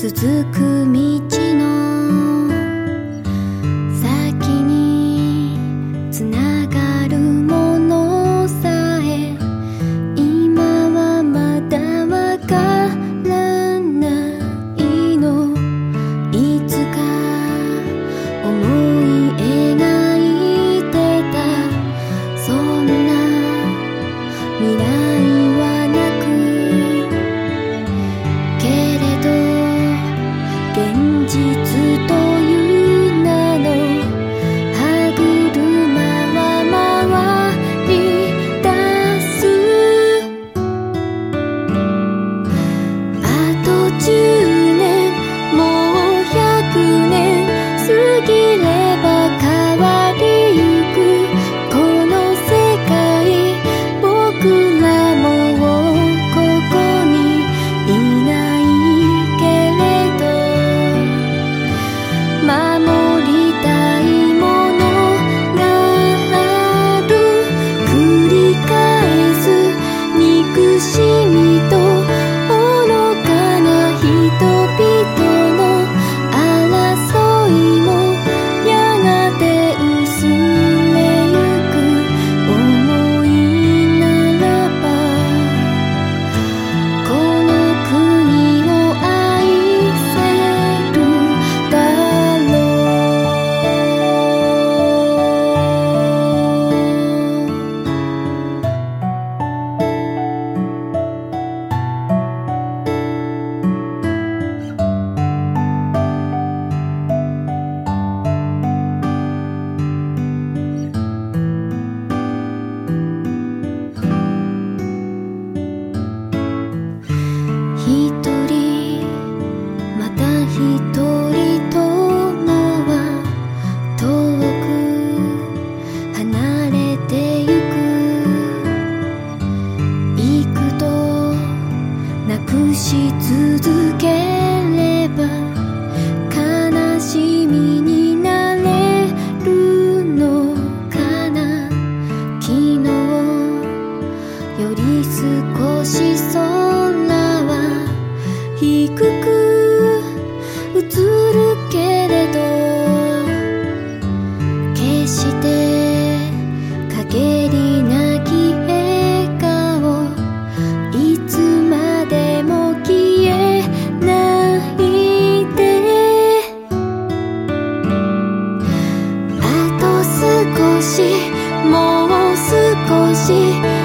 続く道より少しそんなは低く映るけれど決して陰りなき笑顔いつまでも消えないで。あと少しもう少し